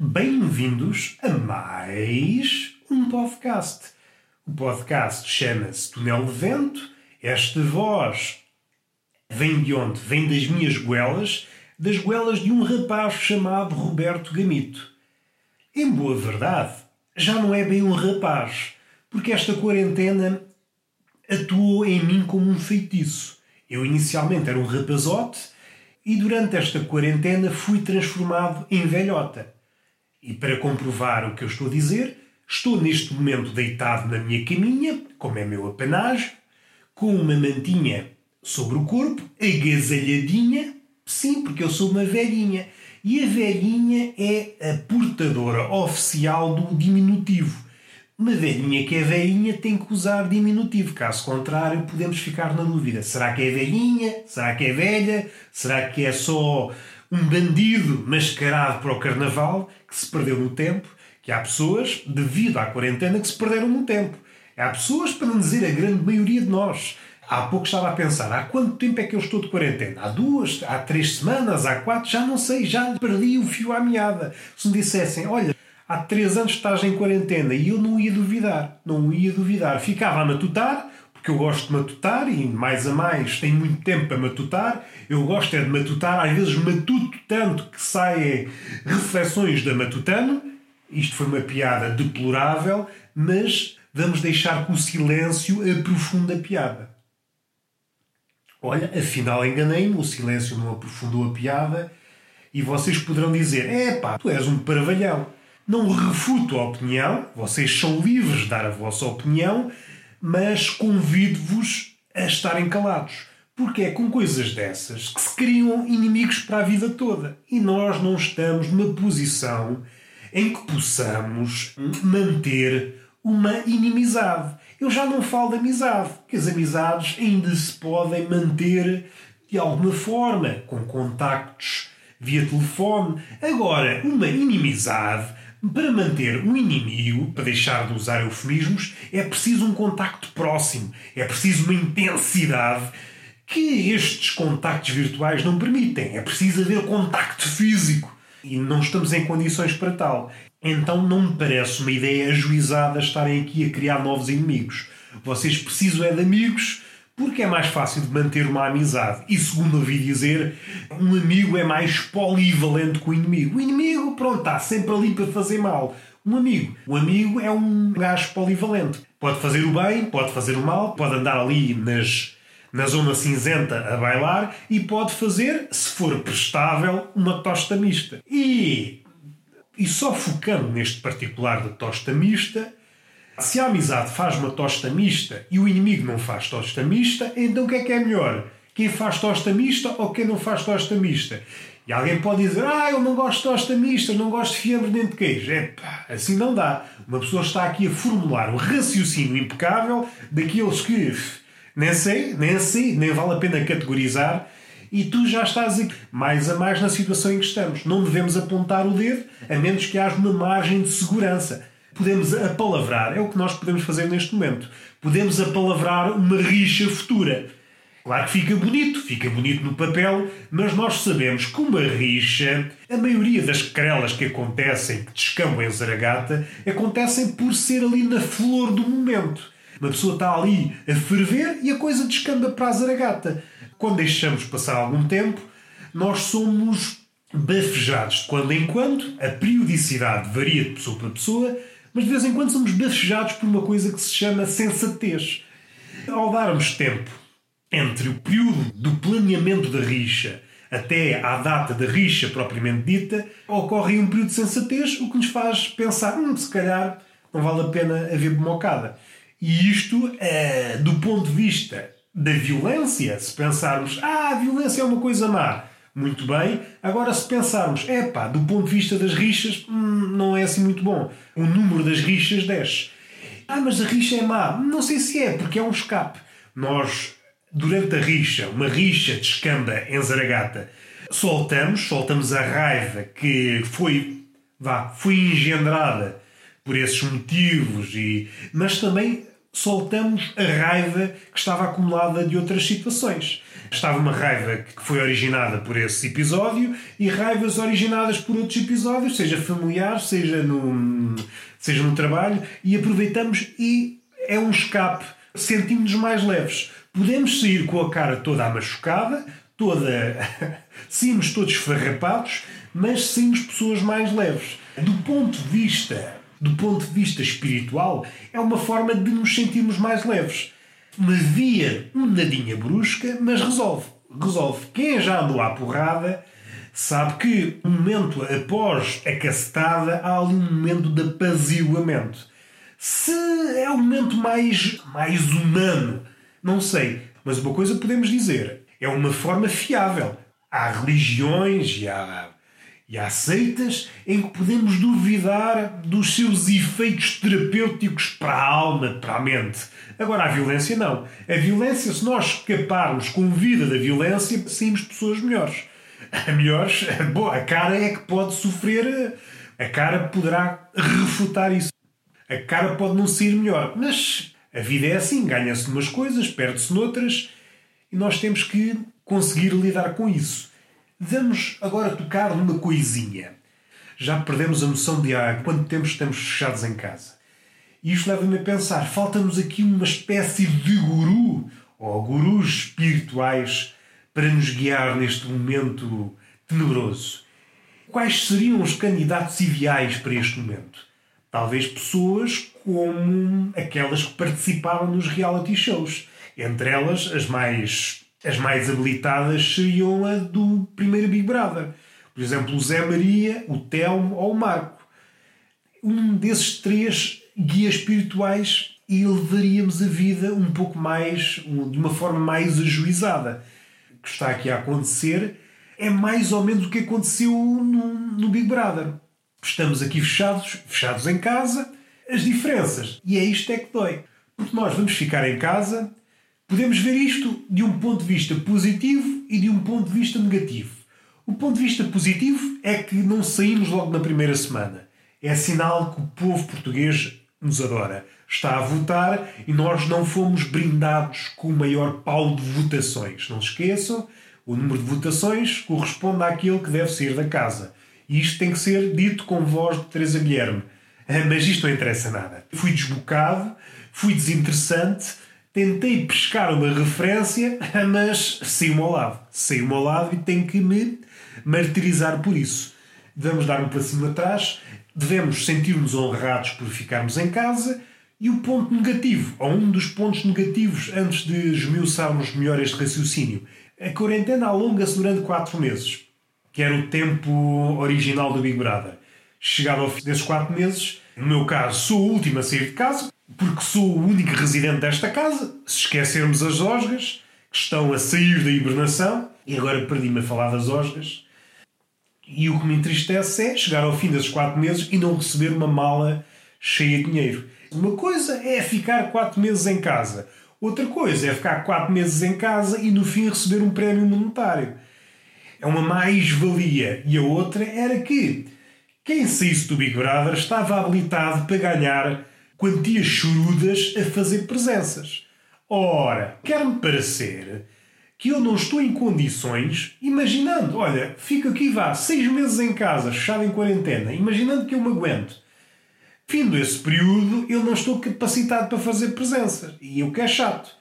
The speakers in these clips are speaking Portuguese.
Bem-vindos a mais um podcast. O podcast chama-se Túnel de Vento. Esta voz vem de onde? Vem das minhas goelas, das goelas de um rapaz chamado Roberto Gamito. Em boa verdade, já não é bem um rapaz, porque esta quarentena atuou em mim como um feitiço. Eu inicialmente era um rapazote e durante esta quarentena fui transformado em velhota. E para comprovar o que eu estou a dizer, estou neste momento deitado na minha caminha, como é meu apanágio, com uma mantinha sobre o corpo, agasalhadinha, sim, porque eu sou uma velhinha. E a velhinha é a portadora oficial do diminutivo. Uma velhinha que é velhinha tem que usar diminutivo, caso contrário, podemos ficar na dúvida: será que é velhinha? Será que é velha? Será que é só um bandido mascarado para o carnaval que se perdeu no tempo? Que há pessoas, devido à quarentena, que se perderam no tempo. Há pessoas, para não dizer a grande maioria de nós. Há pouco estava a pensar, há quanto tempo é que eu estou de quarentena? Há duas, há três semanas, há quatro, já não sei, já perdi o fio à meada. Se me dissessem, olha, há três anos estás em quarentena e eu não ia duvidar, não ia duvidar. Ficava a matutar, porque eu gosto de matutar e mais a mais tenho muito tempo para matutar. Eu gosto é de matutar, às vezes matuto tanto que saem reflexões da matutano. Isto foi uma piada deplorável, mas vamos deixar que o silêncio aprofunde a piada. Olha, afinal enganei-me, o silêncio não aprofundou a piada e vocês poderão dizer: é pá, tu és um paravalhão. Não refuto a opinião, vocês são livres de dar a vossa opinião, mas convido-vos a estarem calados. Porque é com coisas dessas que se criam inimigos para a vida toda. E nós não estamos numa posição em que possamos manter uma inimizade. Eu já não falo de amizade, que as amizades ainda se podem manter de alguma forma, com contactos via telefone. Agora, uma inimizade para manter um inimigo, para deixar de usar eufemismos, é preciso um contacto próximo, é preciso uma intensidade que estes contactos virtuais não permitem. É preciso haver contacto físico e não estamos em condições para tal. Então não me parece uma ideia ajuizada estarem aqui a criar novos inimigos. Vocês precisam é de amigos porque é mais fácil de manter uma amizade. E segundo ouvi dizer, um amigo é mais polivalente que o inimigo. O inimigo, pronto, está sempre ali para fazer mal. Um amigo. O amigo é um gajo polivalente. Pode fazer o bem, pode fazer o mal, pode andar ali nas, na zona cinzenta a bailar e pode fazer, se for prestável, uma tosta mista. E, e só focando neste particular da tosta mista, se a amizade faz uma tosta mista e o inimigo não faz tosta mista, então o que é que é melhor? Quem faz tosta mista ou quem não faz tosta mista? E alguém pode dizer, ah, eu não gosto de tosta mista, não gosto de fiambre nem de queijo. É pá, assim não dá. Uma pessoa está aqui a formular um raciocínio impecável daqueles que nem sei, nem sei, nem vale a pena categorizar e tu já estás aqui, mais a mais na situação em que estamos. Não devemos apontar o dedo, a menos que haja uma margem de segurança podemos apalavrar, é o que nós podemos fazer neste momento. Podemos apalavrar uma rixa futura. Claro que fica bonito, fica bonito no papel, mas nós sabemos que uma rixa, a maioria das querelas que acontecem, que descambam em Zaragata, acontecem por ser ali na flor do momento. Uma pessoa está ali a ferver e a coisa descamba para a Zaragata. Quando deixamos passar algum tempo, nós somos bafejados de quando em quando, a periodicidade varia de pessoa para pessoa, mas de vez em quando somos bafejados por uma coisa que se chama sensatez. Ao darmos tempo entre o período do planeamento da rixa até à data da rixa propriamente dita, ocorre um período de sensatez, o que nos faz pensar, hum, se calhar não vale a pena haver bemocada. E isto, é, do ponto de vista da violência, se pensarmos, ah, a violência é uma coisa má, muito bem. Agora, se pensarmos, é pá, do ponto de vista das rixas, hum, não é assim muito bom. O número das rixas desce. Ah, mas a rixa é má. Não sei se é, porque é um escape. Nós, durante a rixa, uma rixa descamba em Zaragata, soltamos, soltamos a raiva que foi, vá, foi engendrada por esses motivos, e, mas também soltamos a raiva que estava acumulada de outras situações. Estava uma raiva que foi originada por esse episódio e raivas originadas por outros episódios, seja familiar, seja no, seja no trabalho, e aproveitamos e é um escape. Sentimos-nos mais leves. Podemos sair com a cara toda amachucada, toda. saímos todos farrapados, mas saímos pessoas mais leves. Do ponto de vista do ponto de vista espiritual, é uma forma de nos sentirmos mais leves. Uma via um nadinha brusca, mas resolve. Resolve. Quem já andou à porrada sabe que um momento após a cacetada há ali um momento de apaziguamento. Se é o momento mais, mais humano, não sei. Mas uma coisa podemos dizer: é uma forma fiável. Há religiões e há e há seitas em que podemos duvidar dos seus efeitos terapêuticos para a alma, para a mente. Agora, a violência não. A violência, se nós escaparmos com vida da violência, saímos pessoas melhores. Melhores, bom, a cara é que pode sofrer, a cara poderá refutar isso. A cara pode não sair melhor, mas a vida é assim: ganha-se umas coisas, perde-se noutras, e nós temos que conseguir lidar com isso. Vamos agora tocar numa coisinha. Já perdemos a noção de há quanto tempo estamos fechados em casa. E isto leva-me a pensar: falta-nos aqui uma espécie de guru ou gurus espirituais para nos guiar neste momento tenebroso. Quais seriam os candidatos ideais para este momento? Talvez pessoas como aquelas que participaram nos reality shows. Entre elas, as mais as mais habilitadas seriam a do primeiro Big Brother. Por exemplo, o Zé Maria, o Telmo ou o Marco. Um desses três guias espirituais e levaríamos a vida um pouco mais, de uma forma mais ajuizada. O que está aqui a acontecer é mais ou menos o que aconteceu no, no Big Brother. Estamos aqui fechados, fechados em casa, as diferenças. E é isto é que dói. Porque nós vamos ficar em casa Podemos ver isto de um ponto de vista positivo e de um ponto de vista negativo. O ponto de vista positivo é que não saímos logo na primeira semana. É sinal que o povo português nos adora. Está a votar e nós não fomos brindados com o maior pau de votações. Não se esqueçam, o número de votações corresponde àquilo que deve sair da casa. E isto tem que ser dito com voz de Teresa Guilherme. Mas isto não interessa nada. Fui desbocado, fui desinteressante tentei pescar uma referência, mas saiu-me ao lado. Saiu-me ao lado e tenho que me martirizar por isso. Devemos dar um passinho atrás, devemos sentir-nos honrados por ficarmos em casa. E o ponto negativo, ou um dos pontos negativos, antes de esmiuçarmos melhor este raciocínio, a quarentena alonga-se durante 4 meses, que era o tempo original do Big Brother. Chegado ao fim desses 4 meses, no meu caso, sou o último a sair de casa, porque sou o único residente desta casa, se esquecermos as osgas, que estão a sair da hibernação, e agora perdi-me a falar das osgas, e o que me entristece é chegar ao fim desses quatro meses e não receber uma mala cheia de dinheiro. Uma coisa é ficar quatro meses em casa, outra coisa é ficar quatro meses em casa e no fim receber um prémio monetário. É uma mais-valia. E a outra era que quem saísse do Big Brother estava habilitado para ganhar quantias chorudas a fazer presenças. Ora, quer-me parecer que eu não estou em condições, imaginando, olha, fico aqui vá seis meses em casa, fechado em quarentena, imaginando que eu me aguento. Findo esse período, eu não estou capacitado para fazer presenças. E o que é chato.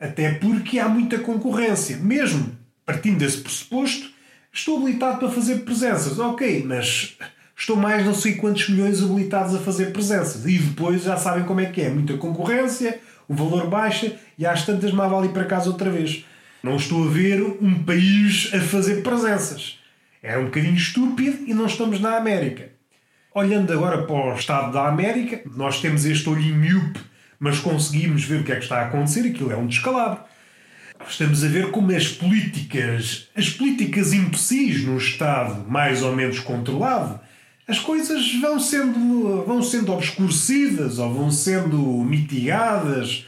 Até porque há muita concorrência. Mesmo partindo desse pressuposto, estou habilitado para fazer presenças. Ok, mas estou mais não sei quantos milhões habilitados a fazer presenças. E depois já sabem como é que é. Muita concorrência, o valor baixa e às tantas má vale ir para casa outra vez. Não estou a ver um país a fazer presenças. É um bocadinho estúpido e não estamos na América. Olhando agora para o estado da América, nós temos este olhinho miúpe, mas conseguimos ver o que é que está a acontecer. Aquilo é um descalabro. Estamos a ver como as políticas, as políticas imbecis num Estado mais ou menos controlado, as coisas vão sendo, vão sendo obscurecidas ou vão sendo mitigadas,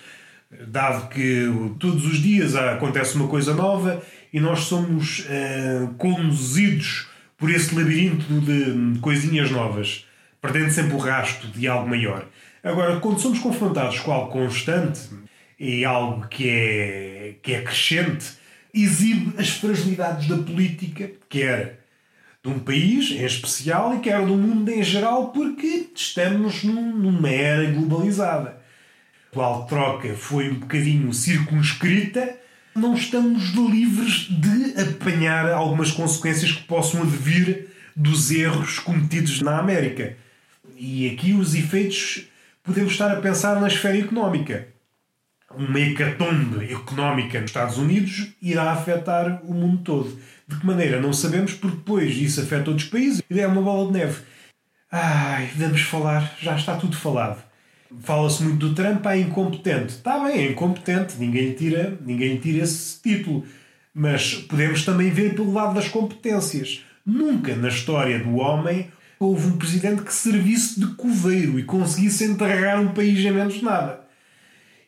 dado que todos os dias acontece uma coisa nova e nós somos uh, conduzidos por esse labirinto de coisinhas novas, perdendo sempre o rasto de algo maior. Agora, quando somos confrontados com algo constante e algo que é, que é crescente, exibe as fragilidades da política, quer de um país em especial e quer do mundo em geral, porque estamos num, numa era globalizada. A atual troca foi um bocadinho circunscrita, não estamos livres de apanhar algumas consequências que possam advir dos erros cometidos na América. E aqui os efeitos podemos estar a pensar na esfera económica. Uma hecatombe económica nos Estados Unidos irá afetar o mundo todo. De que maneira? Não sabemos, porque depois isso afeta outros países e é uma bola de neve. Ai, vamos falar, já está tudo falado. Fala-se muito do Trump, é incompetente. Está bem, é incompetente, ninguém lhe tira, ninguém lhe tira esse título. Mas podemos também ver pelo lado das competências. Nunca na história do homem houve um presidente que servisse de coveiro e conseguisse enterrar um país em menos nada.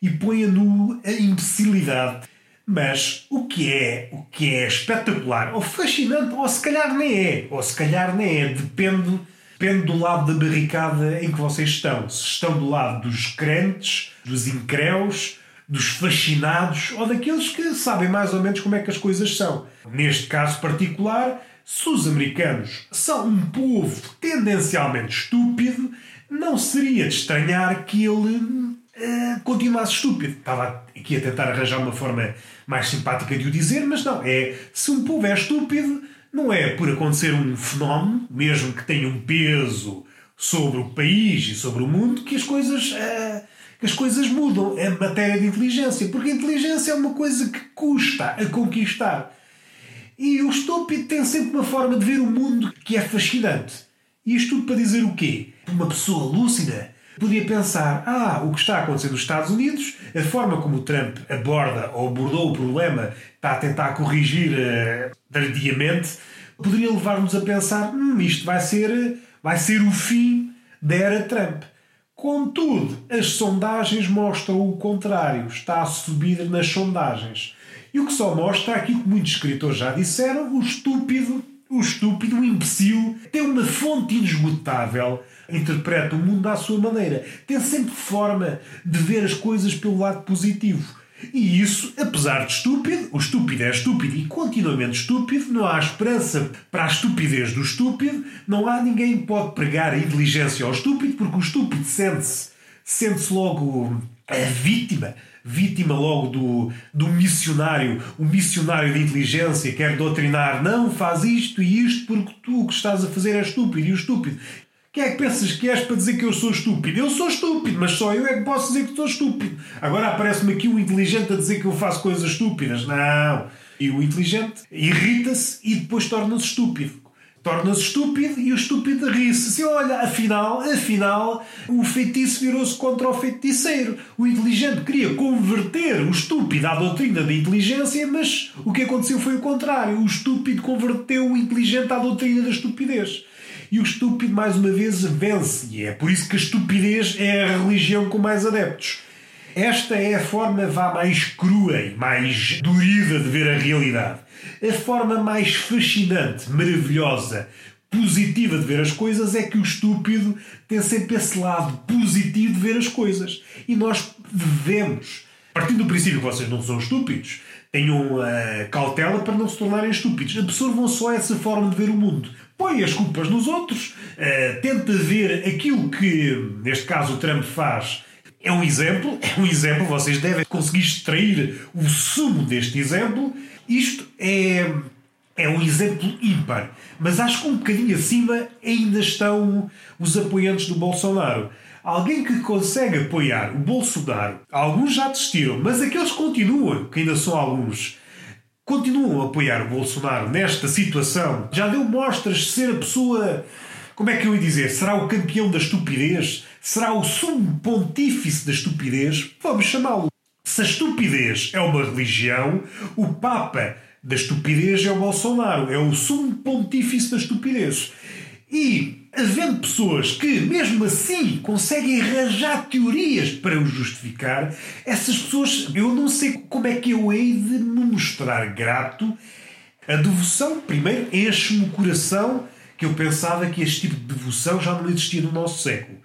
E põe a nu a imbecilidade. Mas o que é, o que é espetacular, ou fascinante, ou se calhar nem é, ou se calhar nem é, depende, depende do lado da barricada em que vocês estão. Se estão do lado dos crentes, dos incréus, dos fascinados ou daqueles que sabem mais ou menos como é que as coisas são. Neste caso particular, se os americanos são um povo tendencialmente estúpido, não seria de estranhar que ele uh, continuasse estúpido. Estava aqui a tentar arranjar uma forma mais simpática de o dizer, mas não. É se um povo é estúpido, não é por acontecer um fenómeno, mesmo que tenha um peso sobre o país e sobre o mundo, que as coisas. Uh, que as coisas mudam. É matéria de inteligência. Porque a inteligência é uma coisa que custa a conquistar. E o estúpido tem sempre uma forma de ver o mundo que é fascinante. E isto tudo para dizer o quê? Uma pessoa lúcida podia pensar: ah, o que está a acontecer nos Estados Unidos, a forma como o Trump aborda ou abordou o problema, está a tentar corrigir uh, tardiamente, poderia levar-nos a pensar: hum, isto vai ser, vai ser o fim da era Trump. Contudo, as sondagens mostram o contrário. Está a subir nas sondagens. E o que só mostra aquilo que muitos escritores já disseram: o estúpido, o estúpido, o imbecil, tem uma fonte inesgotável, interpreta o mundo à sua maneira, tem sempre forma de ver as coisas pelo lado positivo. E isso, apesar de estúpido, o estúpido é estúpido e continuamente estúpido, não há esperança para a estupidez do estúpido, não há ninguém que pode pregar a inteligência ao estúpido, porque o estúpido sente-se sente-se logo a vítima vítima logo do, do missionário, o missionário de inteligência, quer doutrinar, não, faz isto e isto porque tu o que estás a fazer é estúpido e o estúpido. Quem é que pensas que és para dizer que eu sou estúpido? Eu sou estúpido, mas só eu é que posso dizer que sou estúpido. Agora aparece-me aqui o inteligente a dizer que eu faço coisas estúpidas. Não. E o inteligente irrita-se e depois torna-se estúpido torna-se estúpido e o estúpido ri-se. Se olha, afinal, afinal, o feitiço virou-se contra o feiticeiro. O inteligente queria converter o estúpido à doutrina da inteligência, mas o que aconteceu foi o contrário. O estúpido converteu o inteligente à doutrina da estupidez. E o estúpido, mais uma vez, vence. E é por isso que a estupidez é a religião com mais adeptos. Esta é a forma vá mais crua e mais dorida de ver a realidade. A forma mais fascinante, maravilhosa, positiva de ver as coisas é que o estúpido tem sempre esse lado positivo de ver as coisas. E nós devemos, partindo do princípio que vocês não são estúpidos, tenham uh, cautela para não se tornarem estúpidos. Absorvam só essa forma de ver o mundo. Põe as culpas nos outros, uh, tenta ver aquilo que, neste caso, o Trump faz é um exemplo, é um exemplo, vocês devem conseguir extrair o sumo deste exemplo. Isto é, é um exemplo ímpar, mas acho que um bocadinho acima ainda estão os apoiantes do Bolsonaro. Alguém que consegue apoiar o Bolsonaro, alguns já desistiram, mas aqueles continuam, que ainda são alguns, continuam a apoiar o Bolsonaro nesta situação, já deu mostras de ser a pessoa como é que eu ia dizer? Será o campeão da estupidez? Será o sumo pontífice da estupidez? Vamos chamá-lo. Se a estupidez é uma religião, o Papa da estupidez é o Bolsonaro. É o sumo pontífice da estupidez. E havendo pessoas que, mesmo assim, conseguem arranjar teorias para o justificar, essas pessoas, eu não sei como é que eu hei de me mostrar grato. A devoção, primeiro, enche-me o coração que eu pensava que este tipo de devoção já não existia no nosso século.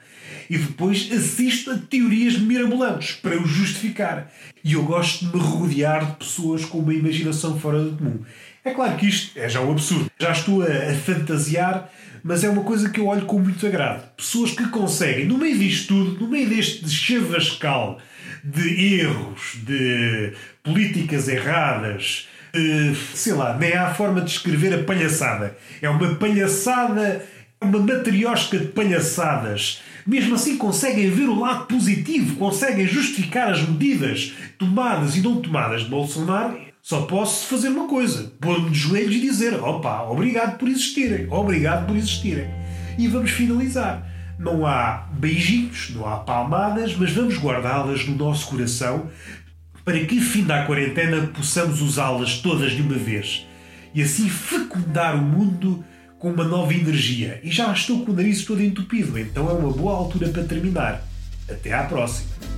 e depois assisto a teorias mirabolantes para o justificar. E eu gosto de me rodear de pessoas com uma imaginação fora do comum. É claro que isto é já um absurdo. Já estou a, a fantasiar, mas é uma coisa que eu olho com muito agrado. Pessoas que conseguem, no meio disto tudo, no meio deste chavascal de erros, de políticas erradas, de, sei lá, nem há forma de escrever a palhaçada. É uma palhaçada, uma matriosca de palhaçadas. Mesmo assim conseguem ver o lado positivo, conseguem justificar as medidas tomadas e não tomadas de Bolsonaro só posso fazer uma coisa: pôr-me de joelhos e dizer opa, obrigado por existirem, obrigado por existirem. E vamos finalizar. Não há beijinhos, não há palmadas, mas vamos guardá-las no nosso coração para que, fim da quarentena, possamos usá-las todas de uma vez e assim fecundar o mundo com uma nova energia. E já estou com o nariz todo entupido, então é uma boa altura para terminar. Até à próxima!